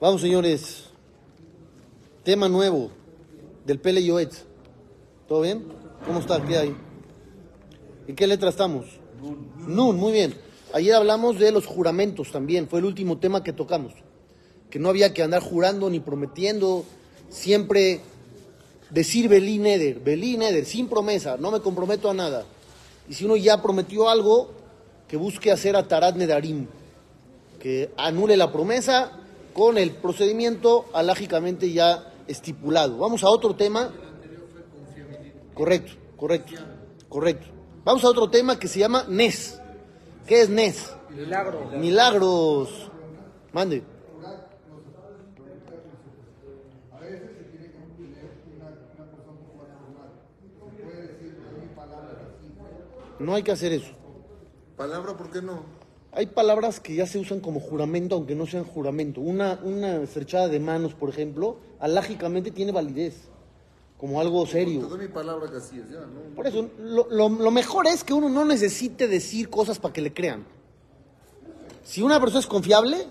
Vamos, señores. Tema nuevo del Pele Yoetz. ¿Todo bien? ¿Cómo está? ¿Qué hay? ¿En qué letra estamos? Nun, muy bien. Ayer hablamos de los juramentos también. Fue el último tema que tocamos. Que no había que andar jurando ni prometiendo. Siempre decir Belí Neder, Belí Neder, sin promesa. No me comprometo a nada. Y si uno ya prometió algo, que busque hacer a Tarat Nedarim. Que anule la promesa con el procedimiento alágicamente ya estipulado. Vamos a otro tema. Correcto, correcto, correcto. Vamos a otro tema que se llama NES. ¿Qué es NES? Milagro. Milagros. Mande. No hay que hacer eso. Palabra, ¿por qué no? Hay palabras que ya se usan como juramento, aunque no sean juramento. Una, una estrechada de manos, por ejemplo, alágicamente tiene validez, como algo Te serio. doy mi palabra que así es, ya, ¿no? Por eso, lo, lo- lo mejor es que uno no necesite decir cosas para que le crean. Si una persona es confiable,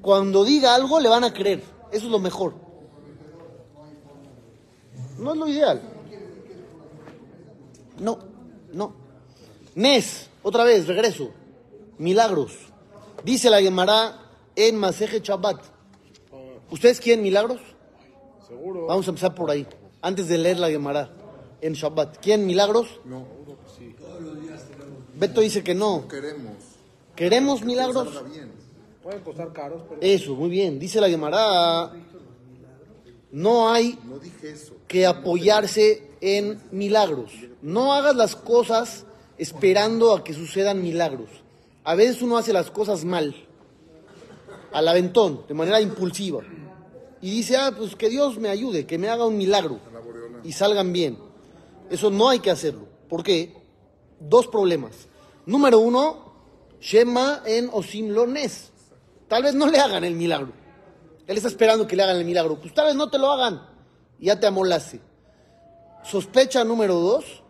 cuando diga algo le van a creer. Eso es lo mejor. No es lo ideal. No, no. Nes, otra vez, regreso. Milagros. Dice la Gemara en Maseje Shabbat. ¿Ustedes quieren milagros? Seguro. Vamos a empezar por ahí, antes de leer la Gemara en Shabbat. ¿Quieren milagros? No, Beto dice que no. queremos. ¿Queremos Que milagros? salga bien. Pueden costar caros, pero Eso, muy bien. Dice la Gemara, no hay No dije eso. que apoyarse en milagros. No hagas las cosas esperando a que sucedan milagros. A veces uno hace las cosas mal, al aventón, de manera impulsiva. Y dice, ah, pues que Dios me ayude, que me haga un milagro y salgan bien. Eso no hay que hacerlo. ¿Por qué? Dos problemas. Número uno, Shema en Osim Lones. Tal vez no le hagan el milagro. Él está esperando que le hagan el milagro. Pues tal vez no te lo hagan. Ya te amolaste. Sospecha número dos,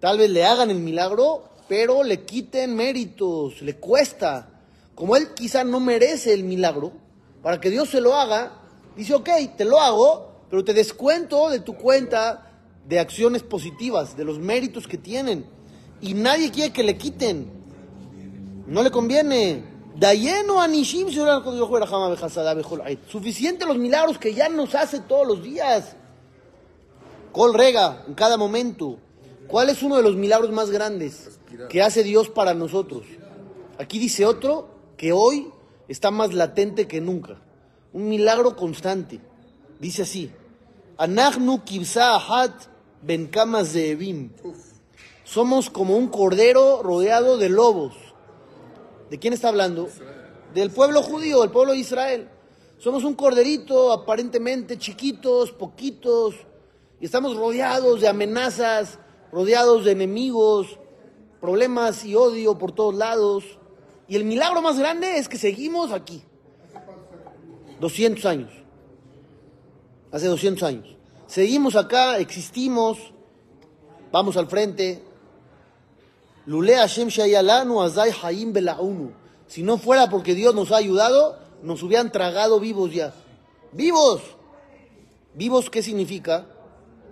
tal vez le hagan el milagro, pero le quiten méritos, le cuesta. Como él quizá no merece el milagro, para que Dios se lo haga, dice, ok, te lo hago, pero te descuento de tu cuenta de acciones positivas, de los méritos que tienen. Y nadie quiere que le quiten. No le conviene. Dayeno anishim Suficiente los milagros que ya nos hace todos los días. Col rega en cada momento. ¿Cuál es uno de los milagros más grandes que hace Dios para nosotros? Aquí dice otro que hoy está más latente que nunca. Un milagro constante. Dice así: Anachnu kibsa ahat ben kama zeevim. Somos como un cordero rodeado de lobos. ¿De quién está hablando? Del pueblo judío, del pueblo de Israel. Somos un corderito aparentemente chiquitos, poquitos, y estamos rodeados de amenazas, rodeados de enemigos, problemas y odio por todos lados. Y el milagro más grande es que seguimos aquí. 200 años. Hace 200 años. Seguimos acá, existimos, vamos al frente, Lule Hashem Shayalanu Azai Haim Belaunu. Si no fuera porque Dios nos ha ayudado, nos hubieran tragado vivos ya. ¡Vivos! ¿Vivos qué significa?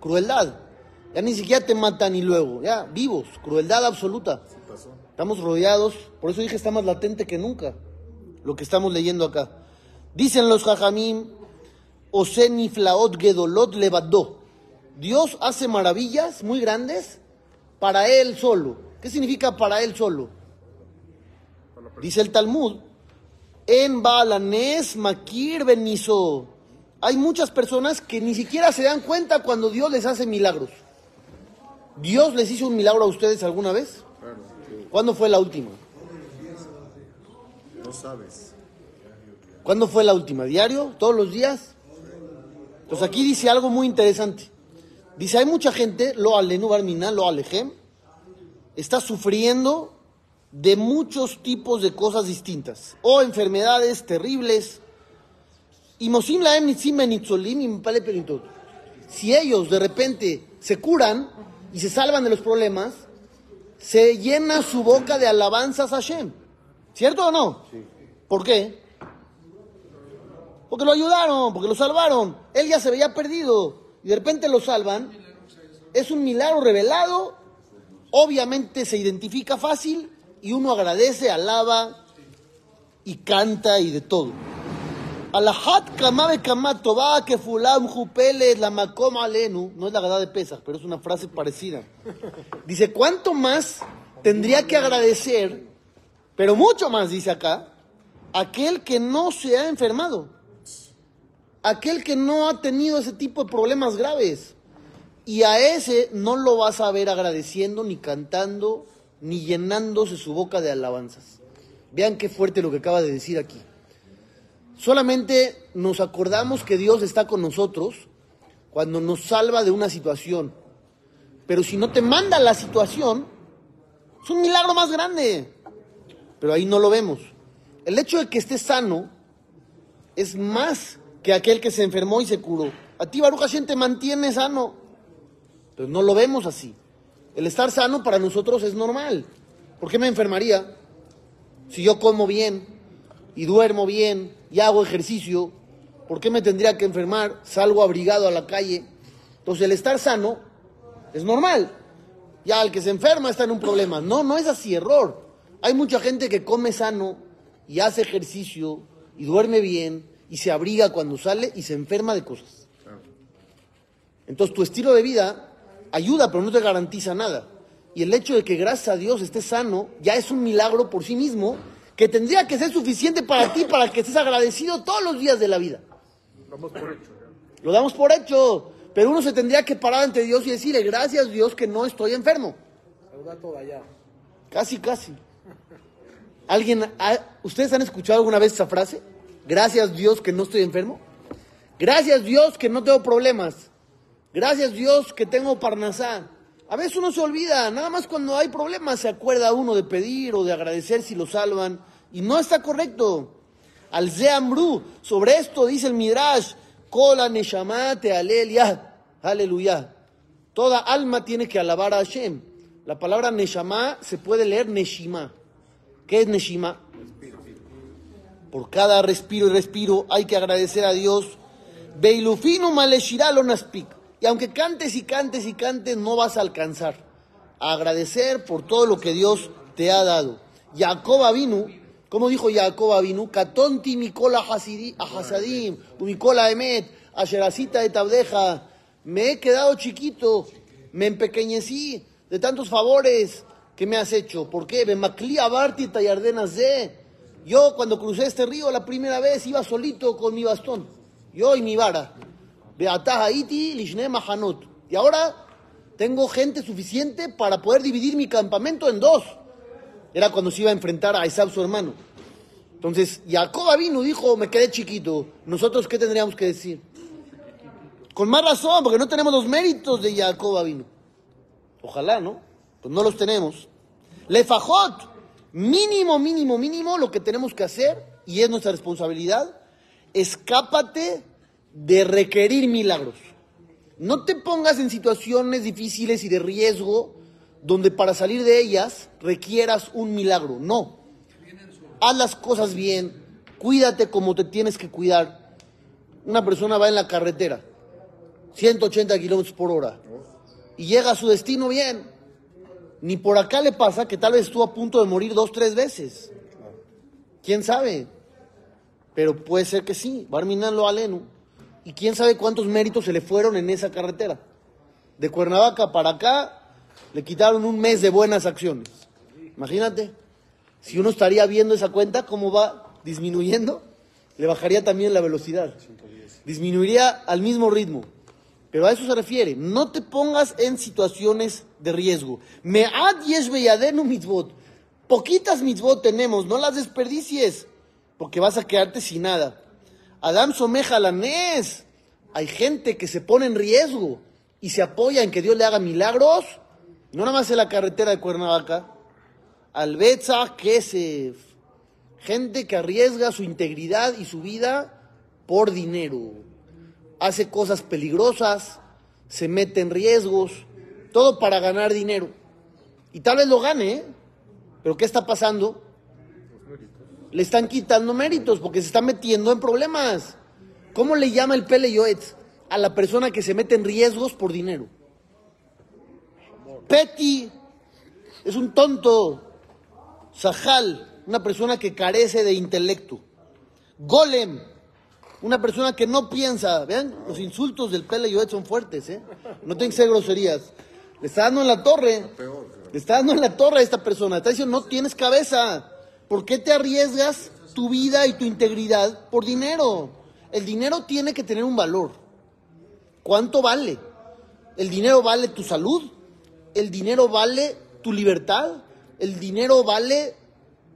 Crueldad. Ya ni siquiera te matan y luego, ya, vivos, crueldad absoluta. Pasó. Estamos rodeados, por eso dije está más latente que nunca lo que estamos leyendo acá. Dicen los jajamim, Oseni Flaot Gedolot Levadó. Dios hace maravillas muy grandes para él solo. ¿Qué significa para él solo? Dice el Talmud, en Makir Benizo. Hay muchas personas que ni siquiera se dan cuenta cuando Dios les hace milagros. ¿Dios les hizo un milagro a ustedes alguna vez? ¿Cuándo fue la última? No sabes. ¿Cuándo fue la última? ¿Diario? ¿Todos los días? Entonces aquí dice algo muy interesante. Dice, hay mucha gente, lo alenu barmina, lo alejem, está sufriendo de muchos tipos de cosas distintas. O enfermedades terribles. Y mosim perintot. Si ellos de repente se curan y se salvan de los problemas, se llena su boca de alabanzas a Hashem. ¿Cierto o no? ¿Por qué? Porque lo ayudaron, porque lo salvaron. Él ya se veía perdido y de repente lo salvan. Es un milagro revelado. Obviamente se identifica fácil y uno agradece, alaba y canta y de todo. Alahat kamabe kamatoba que fulam jupeles la makom alenu. No es la gada de pesas, pero es una frase parecida. Dice, ¿cuánto más tendría que agradecer, pero mucho más, dice acá, aquel que no se ha enfermado? Aquel que no ha tenido ese tipo de problemas graves. Y a ese no lo vas a ver agradeciendo, ni cantando, ni llenándose su boca de alabanzas. Vean qué fuerte lo que acaba de decir aquí. Solamente nos acordamos que Dios está con nosotros cuando nos salva de una situación. Pero si no te manda la situación, es un milagro más grande. Pero ahí no lo vemos. El hecho de que estés sano es más que aquel que se enfermó y se curó. A ti, Baruch Hashem, te mantiene sano. Pero no lo vemos así. El estar sano para nosotros es normal. ¿Por qué me enfermaría? Si yo como bien y duermo bien y hago ejercicio, ¿por qué me tendría que enfermar? Salgo abrigado a la calle. Entonces el estar sano es normal. Ya el que se enferma está en un problema. No, no es así, error. Hay mucha gente que come sano y hace ejercicio y duerme bien y se abriga cuando sale y se enferma de cosas. Entonces tu estilo de vida ayuda, pero no te garantiza nada. Y el hecho de que gracias a Dios estés sano ya es un milagro por sí mismo que tendría que ser suficiente para ti para que estés agradecido todos los días de la vida. Lo damos por hecho. ¿ya? Lo damos por hecho, pero uno se tendría que parar ante Dios y decirle, gracias Dios que no estoy enfermo. Allá. Casi, casi. ¿Alguien, ha- ¿Ustedes han escuchado alguna vez esa frase? Gracias Dios que no estoy enfermo. Gracias Dios que no tengo problemas. Gracias Dios que tengo parnasá. A veces uno se olvida, nada más cuando hay problemas se acuerda uno de pedir o de agradecer si lo salvan. Y no está correcto. Al Zeamru, sobre esto dice el Midrash, Kola Neshama te alelia, aleluya. Toda alma tiene que alabar a Hashem. La palabra Neshama se puede leer Neshima. ¿Qué es Neshima? Por cada respiro y respiro hay que agradecer a Dios. Beilufinu maleshirá lo naspik. Y aunque cantes y cantes y cantes, no vas a alcanzar a agradecer por todo lo que Dios te ha dado. Jacob vino, como dijo Jacob vino, Katonti Mikola Hasadim, Mikola Emet, Asheracita de Tabdeja. Me he quedado chiquito, me empequeñecí de tantos favores que me has hecho. ¿Por qué? Bemakli Abarti Tayardenas de. Yo cuando crucé este río la primera vez iba solito con mi bastón. Yo y mi vara. Beatah Haiti Lishne Mahanot. Y ahora tengo gente suficiente para poder dividir mi campamento en dos. Era cuando se iba a enfrentar a Esab, su hermano. Entonces, Jacob vino, dijo, me quedé chiquito. ¿Nosotros qué tendríamos que decir? Con más razón, porque no tenemos los méritos de Jacob vino. Ojalá, ¿no? Pues no los tenemos. Lefajot, mínimo, mínimo, mínimo, lo que tenemos que hacer, y es nuestra responsabilidad, escápate de requerir milagros. No te pongas en situaciones difíciles y de riesgo donde para salir de ellas requieras un milagro. No. Haz las cosas bien, cuídate como te tienes que cuidar. Una persona va en la carretera, 180 kilómetros por hora, y llega a su destino bien. Ni por acá le pasa que tal vez estuvo a punto de morir dos, tres veces. ¿Quién sabe? Pero puede ser que sí. Barminan lo aleno. Y quién sabe cuántos méritos se le fueron en esa carretera. De Cuernavaca para acá le quitaron un mes de buenas acciones. Imagínate. Si uno estaría viendo esa cuenta, cómo va disminuyendo, le bajaría también la velocidad. Disminuiría al mismo ritmo. Pero a eso se refiere. No te pongas en situaciones de riesgo. Me'at yesh beyadenu mitzvot. Poquitas mitzvot tenemos, no las desperdicies, porque vas a quedarte sin nada. Adam someja la. Hay gente que se pone en riesgo y se apoya en que Dios le haga milagros. No nada más en la carretera de Cuernavaca. Albetza Kesef. Gente que arriesga su integridad y su vida por dinero. Hace cosas peligrosas, se mete en riesgos, todo para ganar dinero. Y tal vez lo gane, ¿eh? Pero ¿qué está pasando? Le están quitando méritos porque se está metiendo en problemas. ¿Cómo le llama el Pele a la persona que se mete en riesgos por dinero? Petty es un tonto. Sahal, una persona que carece de intelecto. Golem, una persona que no piensa. Vean, los insultos del Pele son fuertes, ¿eh? No tienen que ser groserías. Le está dando en la torre. Le está dando en la torre a esta persona. Está diciendo, no tienes cabeza. ¿Por qué te arriesgas tu vida y tu integridad por dinero? El dinero tiene que tener un valor. ¿Cuánto vale? ¿El dinero vale tu salud? ¿El dinero vale tu libertad? ¿El dinero vale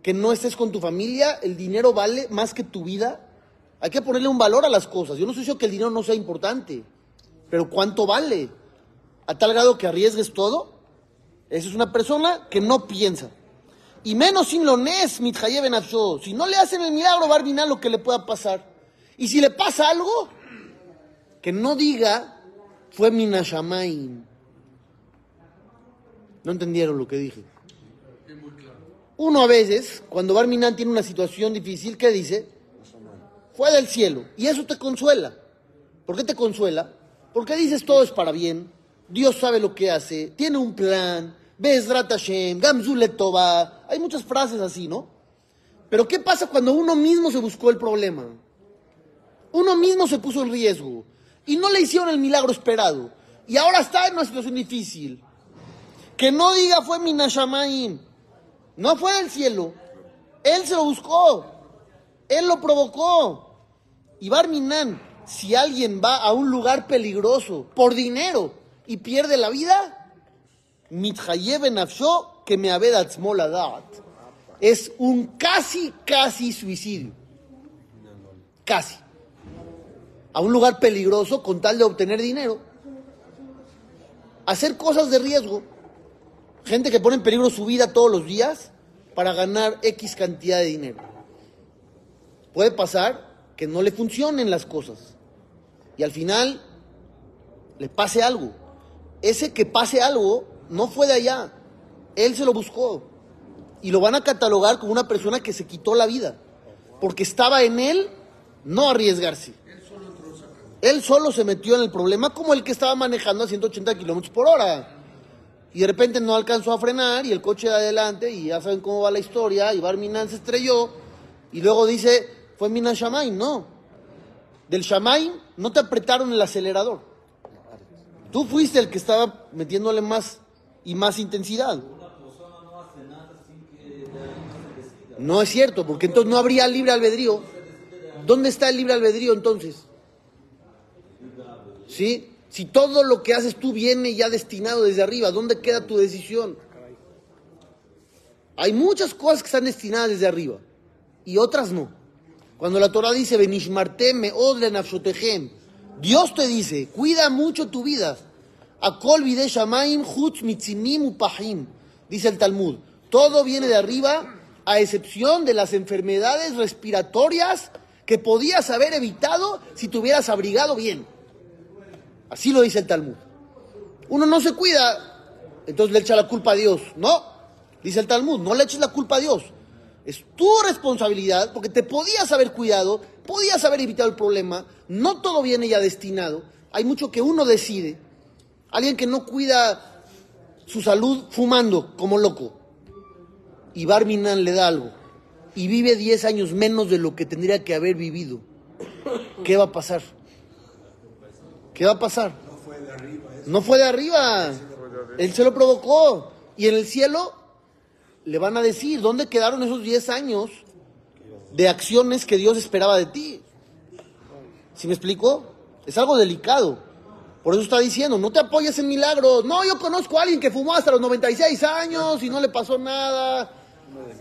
que no estés con tu familia? ¿El dinero vale más que tu vida? Hay que ponerle un valor a las cosas. Yo no estoy diciendo que el dinero no sea importante, pero ¿cuánto vale? A tal grado que arriesgues todo. Esa es una persona que no piensa. Y menos sin lo nes. Si no le hacen el milagro, va a arruinar lo que le pueda pasar. Y si le pasa algo, que no diga, fue minashamain. No entendieron lo que dije. Uno a veces, cuando Barminan tiene una situación difícil, ¿qué dice? Fue del cielo. Y eso te consuela. ¿Por qué te consuela? Porque dices todo es para bien. Dios sabe lo que hace. Tiene un plan. Bezrat Hashem, Gamzule Toba. Hay muchas frases así, ¿no? Pero ¿qué pasa cuando uno mismo se buscó el problema? Uno mismo se puso en riesgo. Y no le hicieron el milagro esperado. Y ahora está en una situación difícil. Que no diga fue Minashamaim. No fue del cielo. Él se lo buscó. Él lo provocó. Y Barminan, si alguien va a un lugar peligroso por dinero y pierde la vida, que me. Es un casi, casi suicidio. Casi. A un lugar peligroso con tal de obtener dinero. Hacer cosas de riesgo. Gente que pone en peligro su vida todos los días para ganar X cantidad de dinero. Puede pasar que no le funcionen las cosas. Y al final le pase algo. Ese que pase algo no fue de allá. Él se lo buscó. Y lo van a catalogar como una persona que se quitó la vida. Porque estaba en él no arriesgarse. Él solo se metió en el problema como el que estaba manejando a 180 kilómetros por hora. Y de repente no alcanzó a frenar y el coche de adelante, y ya saben cómo va la historia, y Barminan se estrelló, y luego dice, fue Minan Shamaim. No. Del Shamaim no te apretaron el acelerador. Tú fuiste el que estaba metiéndole más y más intensidad. No es cierto, porque entonces no habría libre albedrío. ¿Dónde está el libre albedrío entonces? ¿Sí? Si todo lo que haces tú viene ya destinado desde arriba, ¿dónde queda tu decisión? Hay muchas cosas que están destinadas desde arriba y otras no. Cuando la Torah dice, Benishmartem nafshotehem, Dios te dice, cuida mucho tu vida. Akol shamaim chutz mitzinim upahim, dice el Talmud. Todo viene de arriba, a excepción de las enfermedades respiratorias que podías haber evitado si te hubieras abrigado bien. Así lo dice el Talmud. Uno no se cuida, entonces le echa la culpa a Dios. No, dice el Talmud, no le eches la culpa a Dios. Es tu responsabilidad porque te podías haber cuidado, podías haber evitado el problema. No todo viene ya destinado. Hay mucho que uno decide. Alguien que no cuida su salud fumando como loco. Y Barminan le da algo. Y vive 10 años menos de lo que tendría que haber vivido. ¿Qué va a pasar? ¿Qué va a pasar? No fue de arriba. Él se lo provocó. Y en el cielo le van a decir, ¿dónde quedaron esos 10 años de acciones que Dios esperaba de ti? ¿Sí me explico? Es algo delicado. Por eso está diciendo, no te apoyes en milagros. No, yo conozco a alguien que fumó hasta los 96 años y no le pasó nada.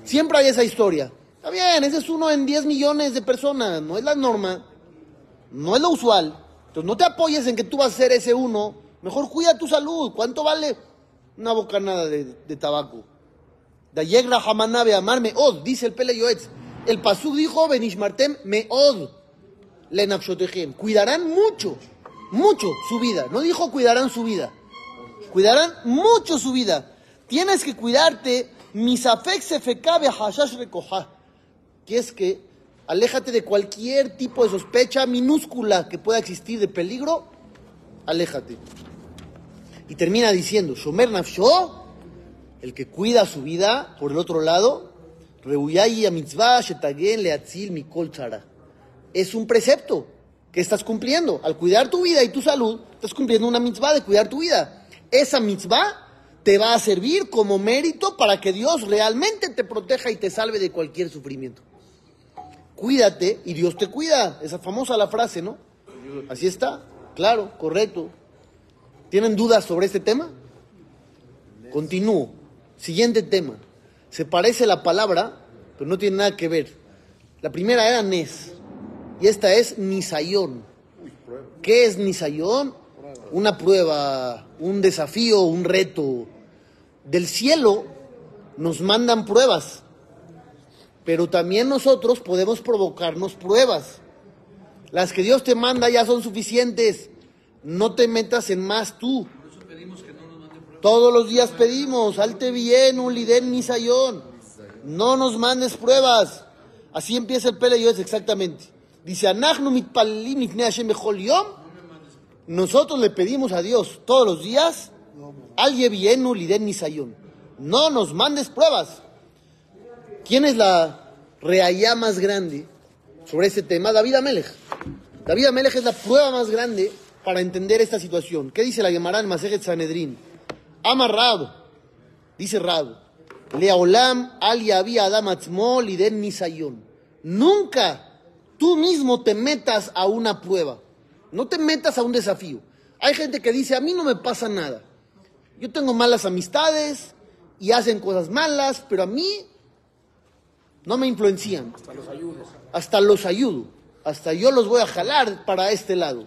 Siempre hay esa historia. Está bien, ese es uno en 10 millones de personas. No es la norma. No es lo usual. Entonces no te apoyes en que tú vas a ser ese uno. Mejor cuida tu salud. ¿Cuánto vale una bocanada de, de tabaco? Dayegra Hamanabe Amar Meod, dice el Pele Yoetz. El Pasú dijo, Benishmartem Meod, Lenafshotechem. Cuidarán mucho, mucho su vida. No dijo cuidarán su vida. Cuidarán mucho su vida. Tienes que cuidarte. Misafek se fecabe hashash recoja. Que es que Aléjate de cualquier tipo de sospecha minúscula que pueda existir de peligro. Aléjate. Y termina diciendo, Shomer Nafsho, el que cuida su vida, por el otro lado, Reuyayi a mitzvah shetagen leatzil mikol tzara. Es un precepto que estás cumpliendo. Al cuidar tu vida y tu salud, estás cumpliendo una mitzvah de cuidar tu vida. Esa mitzvah te va a servir como mérito para que Dios realmente te proteja y te salve de cualquier sufrimiento. Cuídate y Dios te cuida. Esa famosa la frase, ¿no? Así está. Claro, correcto. ¿Tienen dudas sobre este tema? Continúo. Siguiente tema. Se parece la palabra, pero no tiene nada que ver. La primera era Nes y esta es Nisayón. ¿Qué es Nisayón? Una prueba, un desafío, un reto. Del cielo nos mandan pruebas, pero también nosotros podemos provocarnos pruebas. Las que Dios te manda ya son suficientes. No te metas en más tú. Todos los días pedimos, alte bien, un liden nisayón. No nos mandes pruebas. Así empieza el Pele exactamente. Dice. Nosotros le pedimos a Dios todos los días, al yevienu liden nisayón. No nos mandes pruebas. ¿Quién es la reayá más grande sobre este tema? David Amelech. David Amelech es la prueba más grande para entender esta situación. ¿Qué dice la Gemara en Masejet Sanedrin? Amarrado, dice Rab, Leolam al yavi adam atzmo liden nisayón. Nunca tú mismo te metas a una prueba. No te metas a un desafío. Hay gente que dice, a mí no me pasa nada. Yo tengo malas amistades y hacen cosas malas, pero a mí no me influencian. Hasta los ayudo. Hasta yo los voy a jalar para este lado.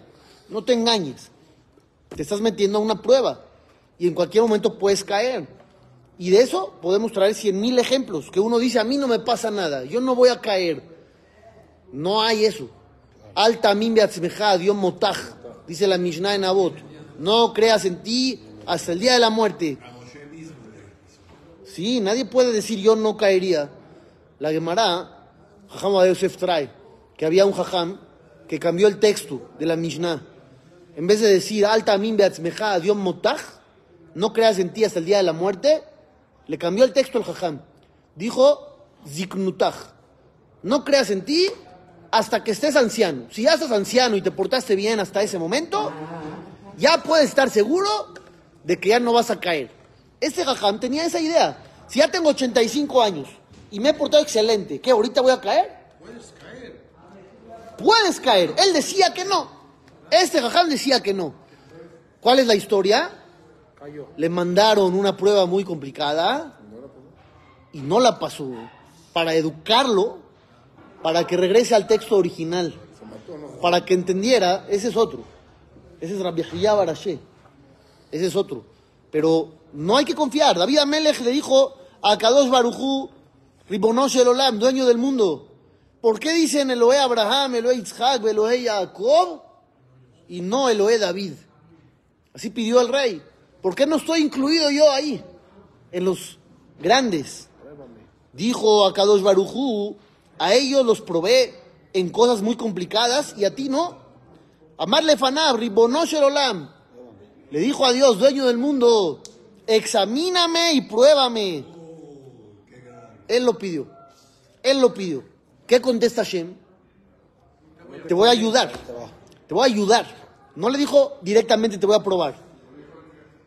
No te engañes. Te estás metiendo a una prueba y en cualquier momento puedes caer. Y de eso podemos traer cien mil ejemplos, que uno dice, a mí no me pasa nada, yo no voy a caer. No hay eso. Alta Dios motaj, dice la Mishnah en Abot. No creas en ti hasta el día de la muerte. Sí, nadie puede decir yo no caería. La Gemara, Jajam de Yosef trae, que había un Jajam que cambió el texto de la Mishnah. En vez de decir alta min beatzmeja, Dios motaj, no creas en ti hasta el día de la muerte, le cambió el texto al Jajam. Dijo ziknutaj, no creas en ti hasta que estés anciano. Si ya estás anciano y te portaste bien hasta ese momento, ya puedes estar seguro de que ya no vas a caer. Este Jajam tenía esa idea. Si ya tengo 85 años y me he portado excelente, ¿qué? ¿Ahorita voy a caer? Puedes caer. Puedes caer. Él decía que no. Este Jajam decía que no. ¿Cuál es la historia? Cayó. Le mandaron una prueba muy complicada y no la pasó. Para educarlo, para que regrese al texto original, para que entendiera, ese es otro. Ese es Rabbi Barashé. Ese es otro. Pero no hay que confiar. David Amelech le dijo a Kadosh Barujú, Ribonosh el Olam, dueño del mundo. ¿Por qué dicen Eloé Abraham, Eloé Isaac, Eloé Jacob y no Eloé David? Así pidió el rey. ¿Por qué no estoy incluido yo ahí? En los grandes. Dijo a Kadosh Barujú, a ellos los probé en cosas muy complicadas y a ti no. Amarle Fanab, el Olam. Le dijo a Dios, dueño del mundo, examíname y pruébame. Él lo pidió. Él lo pidió. ¿Qué contesta Shem? Te voy a ayudar. Te voy a ayudar. No le dijo directamente te voy a probar.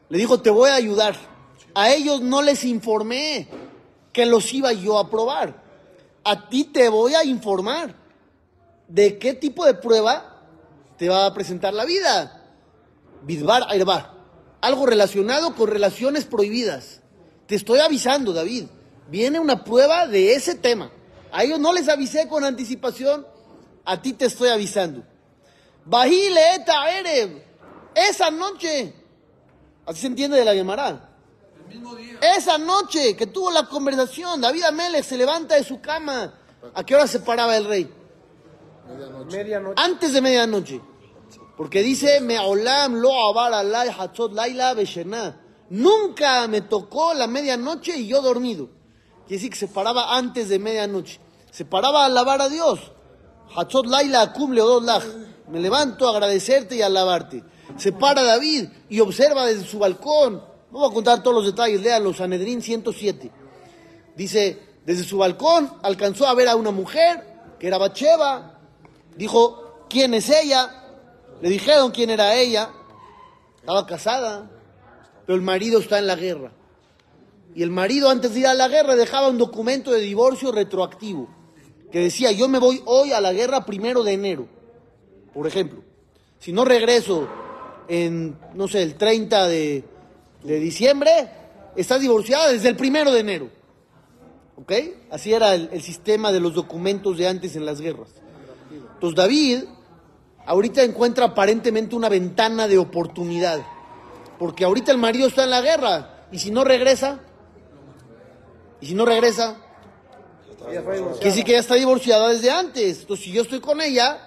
Le dijo te voy a ayudar. A ellos no les informé que los iba yo a probar. A ti te voy a informar de qué tipo de prueba te va a presentar la vida. Bidbar Airbar. Algo relacionado con relaciones prohibidas. Te estoy avisando, David. Viene una prueba de ese tema. A ellos no les avisé con anticipación. A ti te estoy avisando. Bahile eta Erev. Esa noche. Así se entiende de la Gemara. Esa noche que tuvo la conversación, David Amelech se levanta de su cama. ¿A qué hora se paraba el rey? Medianoche. Antes de medianoche. Porque dice, Me'olam lo abar alay hatzot laila. Nunca me tocó la medianoche y yo dormido. Quiere decir que se paraba antes de medianoche. Se paraba a alabar a Dios. Hatzot Laila Akum. Me levanto a agradecerte y a alabarte. Se para David y observa desde su balcón. No voy a contar todos los detalles, léanlo, Sanedrín 107. Dice, desde su balcón alcanzó a ver a una mujer que era Bacheva. Dijo, ¿quién es ella? Le dijeron quién era ella. Estaba casada, pero el marido está en la guerra. Y el marido antes de ir a la guerra dejaba un documento de divorcio retroactivo que decía, yo me voy hoy a la guerra primero de enero, por ejemplo. Si no regreso en, no sé, el 30 de, de diciembre, estás divorciada desde el primero de enero. ¿Ok? Así era el, el sistema de los documentos de antes en las guerras. Entonces David ahorita encuentra aparentemente una ventana de oportunidad. Porque ahorita el marido está en la guerra. Y si no regresa, y si no regresa, que sí que ya está divorciada desde antes. Entonces, si yo estoy con ella,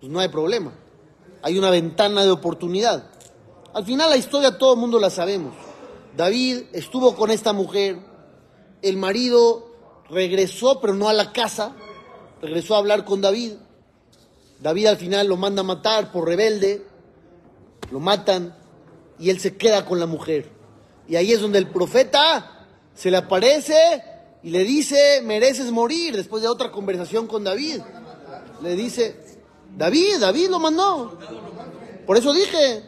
pues no hay problema. Hay una ventana de oportunidad. Al final la historia todo el mundo la sabemos. David estuvo con esta mujer, el marido regresó, pero no a la casa, regresó a hablar con David. David al final lo manda a matar por rebelde, lo matan y él se queda con la mujer. Y ahí es donde el profeta se le aparece y le dice, mereces morir, después de otra conversación con David. Le dice, David, David lo mandó. Por eso dije,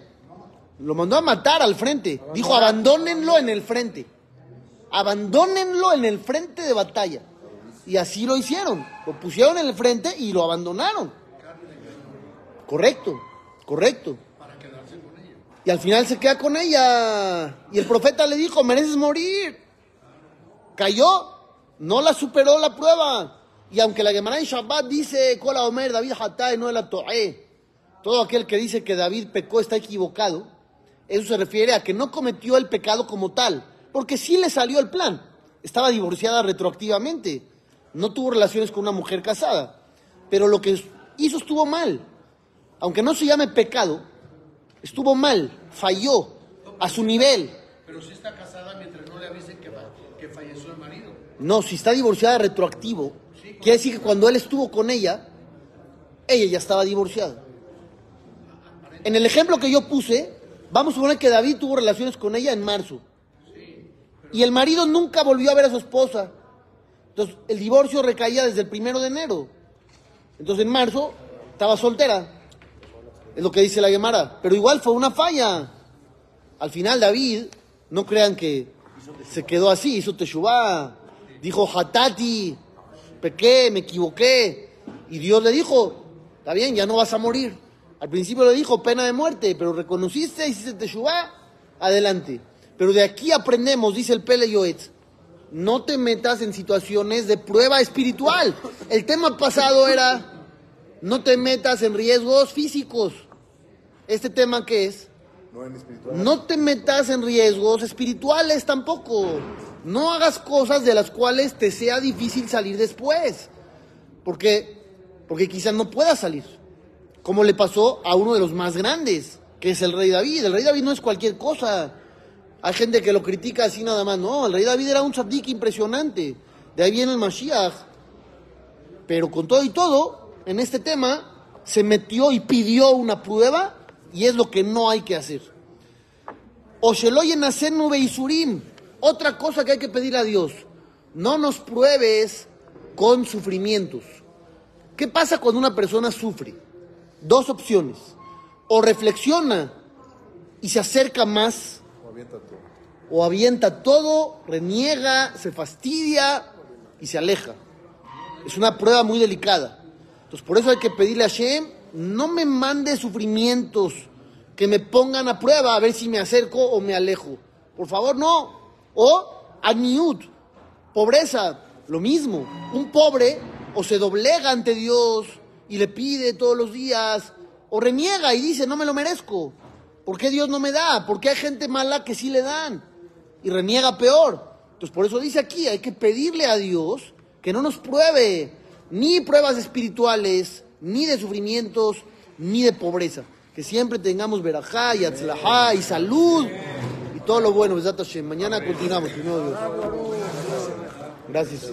lo mandó a matar al frente. Dijo, abandónenlo en el frente. Abandónenlo en el frente de batalla. Y así lo hicieron. Lo pusieron en el frente y lo abandonaron. Correcto, correcto. Y al final se queda con ella. Y el profeta le dijo, mereces morir. Cayó, no la superó la prueba. Y aunque la Gemara en Shabbat dice, Kola Omer, David Hatay, no la Toé. Todo aquel que dice que David pecó está equivocado. Eso se refiere a que no cometió el pecado como tal. Porque sí le salió el plan. Estaba divorciada retroactivamente. No tuvo relaciones con una mujer casada. Pero lo que hizo estuvo mal. Aunque no se llame pecado, estuvo mal, falló a su nivel. Pero si está casada mientras no le avisen que, fa- que falleció el marido. No, si está divorciada retroactivo, quiere decir que cuando él estuvo con ella, ella ya estaba divorciada. En el ejemplo que yo puse, vamos a suponer que David tuvo relaciones con ella en marzo. Y el marido nunca volvió a ver a su esposa. Entonces, el divorcio recaía desde el primero de enero. Entonces, en marzo, estaba soltera. Es lo que dice la Gemara. Pero igual fue una falla. Al final, David, no crean que se quedó así, hizo Teshuvah. Dijo, Hatati, pequé, me equivoqué. Y Dios le dijo, está bien, ya no vas a morir. Al principio le dijo pena de muerte, pero reconociste, hiciste Teshuvah, adelante. Pero de aquí aprendemos, dice el Pele Yoetz, no te metas en situaciones de prueba espiritual. El tema pasado era, no te metas en riesgos físicos. ¿Este tema qué es? No te metas en riesgos espirituales tampoco. No hagas cosas de las cuales te sea difícil salir después. Porque, quizás no puedas salir. Como le pasó a uno de los más grandes, que es el rey David. El rey David no es cualquier cosa. Hay gente que lo critica así nada más. No, el rey David era un tzadik impresionante. De ahí viene el Mashiach. Pero con todo y todo, en este tema, se metió y pidió una prueba y es lo que no hay que hacer. Osheloyen nube y surim. Otra cosa que hay que pedir a Dios. No nos pruebes con sufrimientos. ¿Qué pasa cuando una persona sufre? Dos opciones. O reflexiona y se acerca más, O avienta todo. o avienta todo, reniega, se fastidia y se aleja. Es una prueba muy delicada. Entonces, por eso hay que pedirle a Hashem, no me mande sufrimientos que me pongan a prueba a ver si me acerco o me alejo. Por favor, no. O aniud, pobreza, lo mismo. Un pobre o se doblega ante Dios y le pide todos los días, o reniega y dice, no me lo merezco. ¿Por qué Dios no me da? ¿Por qué hay gente mala que sí le dan? Y reniega peor. Entonces, por eso dice aquí, hay que pedirle a Dios que no nos pruebe ni pruebas espirituales, ni de sufrimientos, ni de pobreza. Que siempre tengamos verajá y atzlajá y salud y todo lo bueno. Mañana continuamos. Gracias.